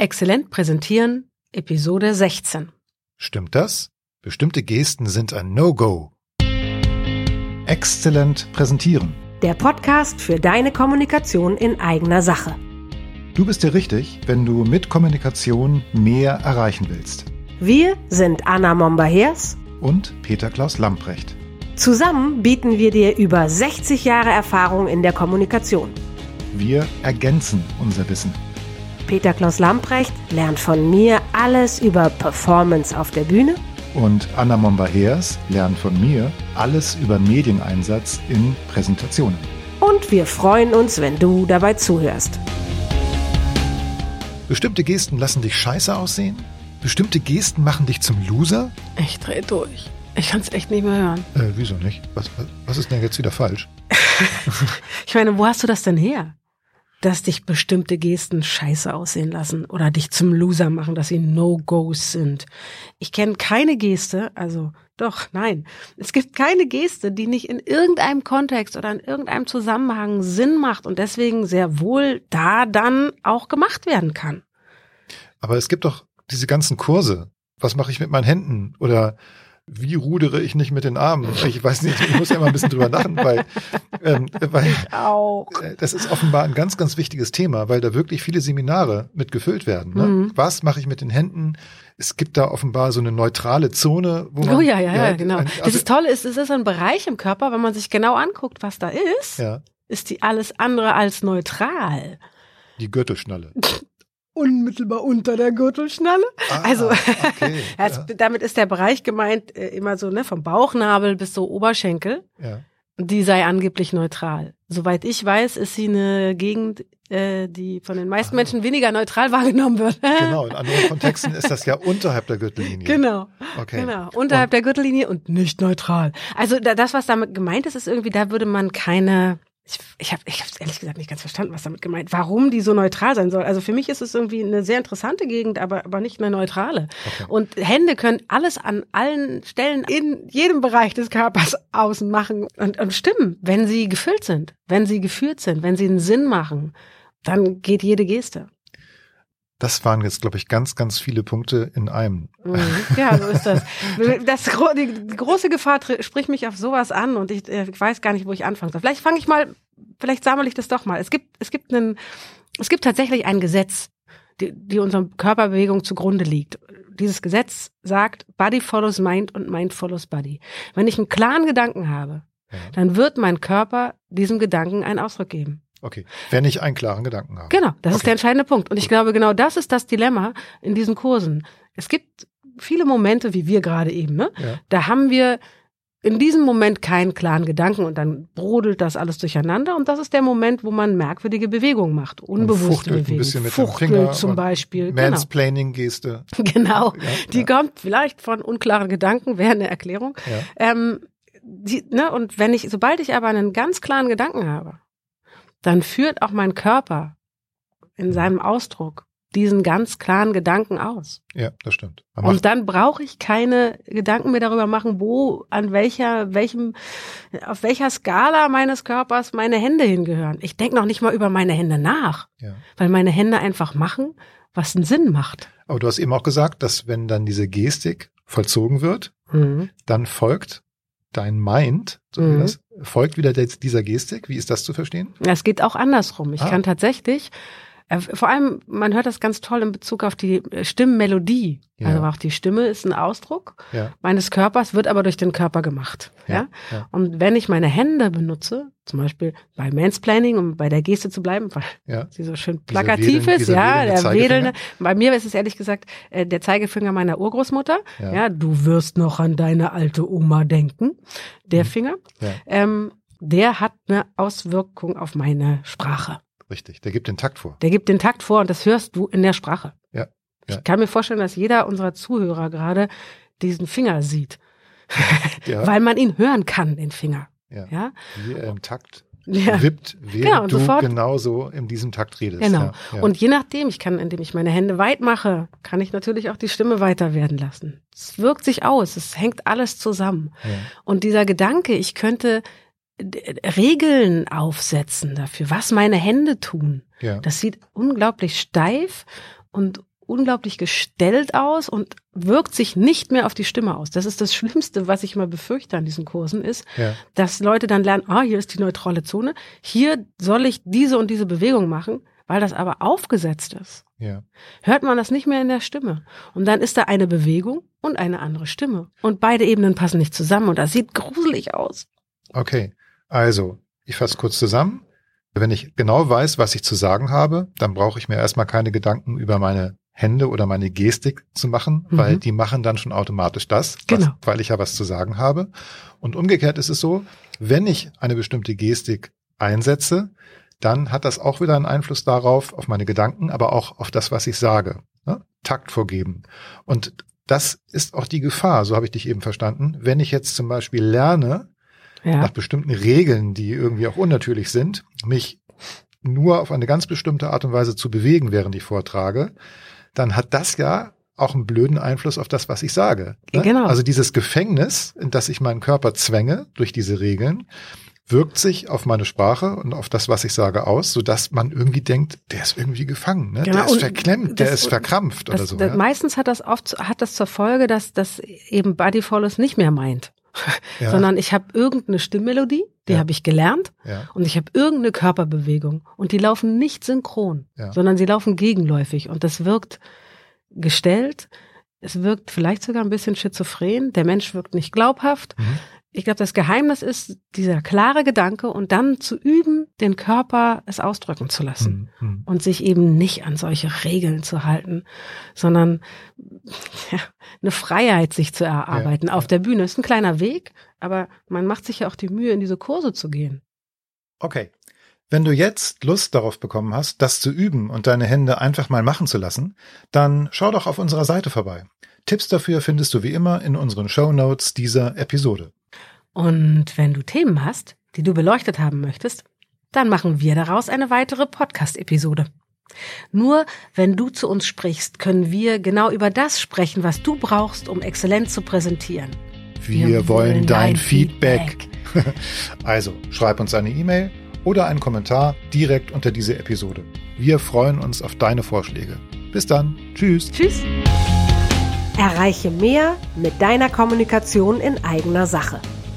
Exzellent präsentieren, Episode 16. Stimmt das? Bestimmte Gesten sind ein No-Go. Exzellent präsentieren. Der Podcast für deine Kommunikation in eigener Sache. Du bist dir richtig, wenn du mit Kommunikation mehr erreichen willst. Wir sind Anna Momba-Hers Und Peter Klaus Lamprecht. Zusammen bieten wir dir über 60 Jahre Erfahrung in der Kommunikation. Wir ergänzen unser Wissen. Peter Klaus Lamprecht lernt von mir alles über Performance auf der Bühne Und Anna Momba-Heers lernt von mir alles über Medieneinsatz in Präsentationen. und wir freuen uns, wenn du dabei zuhörst. Bestimmte Gesten lassen dich scheiße aussehen? Bestimmte Gesten machen dich zum Loser? Ich dreh durch. Ich kann es echt nicht mehr hören. Äh, wieso nicht? Was, was, was ist denn jetzt wieder falsch? Ich meine, wo hast du das denn her? Dass dich bestimmte Gesten scheiße aussehen lassen oder dich zum Loser machen, dass sie No-Gos sind. Ich kenne keine Geste, also doch, nein. Es gibt keine Geste, die nicht in irgendeinem Kontext oder in irgendeinem Zusammenhang Sinn macht und deswegen sehr wohl da dann auch gemacht werden kann. Aber es gibt doch diese ganzen Kurse. Was mache ich mit meinen Händen? Oder wie rudere ich nicht mit den Armen? Ich weiß nicht, ich muss ja immer ein bisschen drüber lachen, weil, ähm, weil äh, das ist offenbar ein ganz, ganz wichtiges Thema, weil da wirklich viele Seminare mit gefüllt werden. Ne? Mhm. Was mache ich mit den Händen? Es gibt da offenbar so eine neutrale Zone, wo man. Oh ja, ja, ja, genau. ein- das Also, ist Tolle ist, es ist so ein Bereich im Körper, wenn man sich genau anguckt, was da ist, ja, ist die alles andere als neutral. die Gürtelschnalle. Unmittelbar unter der Gürtelschnalle. Ah, Also, okay, Ja, damit ist der Bereich gemeint, äh, immer so, ne, vom Bauchnabel bis so Oberschenkel. ja. Die sei angeblich neutral. Soweit ich weiß, ist sie eine Gegend, äh, die von den meisten Ah. Menschen weniger neutral wahrgenommen wird. Genau, in anderen Kontexten ist das ja unterhalb der Gürtellinie. Genau, Okay. genau. Unterhalb der Gürtellinie und nicht neutral. Also da, das, was damit gemeint ist, ist irgendwie, da würde man keine. Ich, ich habe ich hab's ehrlich gesagt nicht ganz verstanden, was damit gemeint. Warum die so neutral sein soll. Also für mich ist es irgendwie eine sehr interessante Gegend, aber aber nicht eine neutrale. Okay. Und Hände können alles an allen Stellen in jedem Bereich des Körpers außen machen und, und stimmen, wenn sie gefüllt sind, wenn sie geführt sind, wenn sie einen Sinn machen, dann geht jede Geste. Das waren jetzt, glaube ich, ganz, ganz viele Punkte in einem. Mhm. Ja, so ist das. das die, große Gefahr spricht mich auf sowas an und ich, äh, ich weiß gar nicht, wo ich anfangen soll. Vielleicht fange ich mal, vielleicht sammle ich das doch mal. Es gibt, es gibt einen, es gibt tatsächlich ein Gesetz, die, die unserer Körperbewegung zugrunde liegt. Dieses Gesetz sagt, Body follows Mind und Mind follows Body. Wenn ich einen klaren Gedanken habe, Ja. dann wird mein Körper diesem Gedanken einen Ausdruck geben. Okay. Wenn ich einen klaren Gedanken habe. Genau, das ist Okay. der entscheidende Punkt. Und ich glaube, genau das ist das Dilemma in diesen Kursen. Es gibt viele Momente, wie wir gerade eben, ne? Ja. Da haben wir in diesem Moment keinen klaren Gedanken und dann brodelt das alles durcheinander und das ist der Moment, wo man merkwürdige Bewegungen macht, unbewusste fuchtelt ein Bewegungen. bisschen mit dem Fuchtelt Finger zum Beispiel. Genau. Mansplaining-Geste. genau. Ja, Die ja, kommt vielleicht von unklaren Gedanken, wäre eine Erklärung. ja. Ähm, die, ne, und wenn ich, sobald ich aber einen ganz klaren Gedanken habe, dann führt auch mein Körper in seinem Ausdruck diesen ganz klaren Gedanken aus. ja, das stimmt. Und dann brauche ich keine Gedanken mehr darüber machen, wo, an welcher, welchem, auf welcher Skala meines Körpers meine Hände hingehören. Ich denke noch nicht mal über meine Hände nach, ja. weil meine Hände einfach machen, was einen Sinn macht. Aber du hast eben auch gesagt, dass wenn dann diese Gestik vollzogen wird, Mhm. dann folgt dein Mind, so Mhm. das, folgt wieder der, dieser Gestik. Wie ist das zu verstehen? Es geht auch andersrum. Ich Ah. kann tatsächlich, vor allem, man hört das ganz toll in Bezug auf die äh, Stimmmelodie. Ja. Also auch die Stimme ist ein Ausdruck Ja. meines Körpers, wird aber durch den Körper gemacht. Ja. ja. Und wenn ich meine Hände benutze, zum Beispiel bei Mansplaining, um bei der Geste zu bleiben, weil sie so schön plakativ wedeln- ist, ja, der wedelnde. Bei mir ist es ehrlich gesagt äh, der Zeigefinger meiner Urgroßmutter. Ja. Du wirst noch an deine alte Oma denken. Der Mhm. Finger, ähm, der hat eine Auswirkung auf meine Sprache. Richtig. Der gibt den Takt vor. Der gibt den Takt vor und das hörst du in der Sprache. Ja, ja. Ich kann mir vorstellen, dass jeder unserer Zuhörer gerade diesen Finger sieht, Ja. weil man ihn hören kann, den Finger. ja. Ja, Wie er im Takt ja. wippt, während Genau, du sofort- genauso in diesem Takt redest. Genau. Ja. Und je nachdem, ich kann, indem ich meine Hände weit mache, kann ich natürlich auch die Stimme weiter werden lassen. Es wirkt sich aus, es hängt alles zusammen. Und dieser Gedanke, ich könnte Regeln aufsetzen dafür, was meine Hände tun, Ja. das sieht unglaublich steif und unglaublich gestellt aus und wirkt sich nicht mehr auf die Stimme aus. Das ist das Schlimmste, was ich immer befürchte an diesen Kursen, ist, Ja. dass Leute dann lernen, ah, hier ist die neutrale Zone, hier soll ich diese und diese Bewegung machen, weil das aber aufgesetzt ist. Ja. Hört man das nicht mehr in der Stimme. Und dann ist da eine Bewegung und eine andere Stimme. Und beide Ebenen passen nicht zusammen und das sieht gruselig aus. Okay. Also, ich fasse kurz zusammen. Wenn ich genau weiß, was ich zu sagen habe, dann brauche ich mir erstmal keine Gedanken über meine Hände oder meine Gestik zu machen, Mhm. weil die machen dann schon automatisch das, was, Genau. weil ich ja was zu sagen habe. Und umgekehrt ist es so, wenn ich eine bestimmte Gestik einsetze, dann hat das auch wieder einen Einfluss darauf, auf meine Gedanken, aber auch auf das, was ich sage. Ne? Takt vorgeben. Und das ist auch die Gefahr, so habe ich dich eben verstanden. Wenn ich jetzt zum Beispiel lerne, Ja. nach bestimmten Regeln, die irgendwie auch unnatürlich sind, mich nur auf eine ganz bestimmte Art und Weise zu bewegen, während ich vortrage, dann hat das ja auch einen blöden Einfluss auf das, was ich sage. ne? Genau. Also dieses Gefängnis, in das ich meinen Körper zwänge durch diese Regeln, wirkt sich auf meine Sprache und auf das, was ich sage, aus, sodass man irgendwie denkt, der ist irgendwie gefangen, ne? Genau, der ist verklemmt, der das- ist verkrampft Das, oder so. das, ja? Meistens hat das oft hat das zur Folge, dass das eben Body Follows nicht mehr meint, ja, sondern ich habe irgendeine Stimmmelodie, die Ja. habe ich gelernt ja, und ich habe irgendeine Körperbewegung und die laufen nicht synchron, sondern sie laufen gegenläufig und das wirkt gestellt. Es wirkt vielleicht sogar ein bisschen schizophren. Der Mensch wirkt nicht glaubhaft. Mhm. Ich glaube, das Geheimnis ist dieser klare Gedanke und dann zu üben, den Körper es ausdrücken zu lassen Hm, hm. und sich eben nicht an solche Regeln zu halten, sondern ja, eine Freiheit sich zu erarbeiten Ja, auf ja. der Bühne. Ist ein kleiner Weg, aber man macht sich ja auch die Mühe, in diese Kurse zu gehen. Okay. Wenn du jetzt Lust darauf bekommen hast, das zu üben und deine Hände einfach mal machen zu lassen, dann schau doch auf unserer Seite vorbei. Tipps dafür findest du wie immer in unseren Show Notes dieser Episode. Und wenn du Themen hast, die du beleuchtet haben möchtest, dann machen wir daraus eine weitere Podcast-Episode. Nur wenn du zu uns sprichst, können wir genau über das sprechen, was du brauchst, um exzellent zu präsentieren. Wir, wollen dein Feedback. Also schreib uns eine E-Mail oder einen Kommentar direkt unter diese Episode. Wir freuen uns auf deine Vorschläge. Bis dann. Tschüss. Tschüss. Erreiche mehr mit deiner Kommunikation in eigener Sache.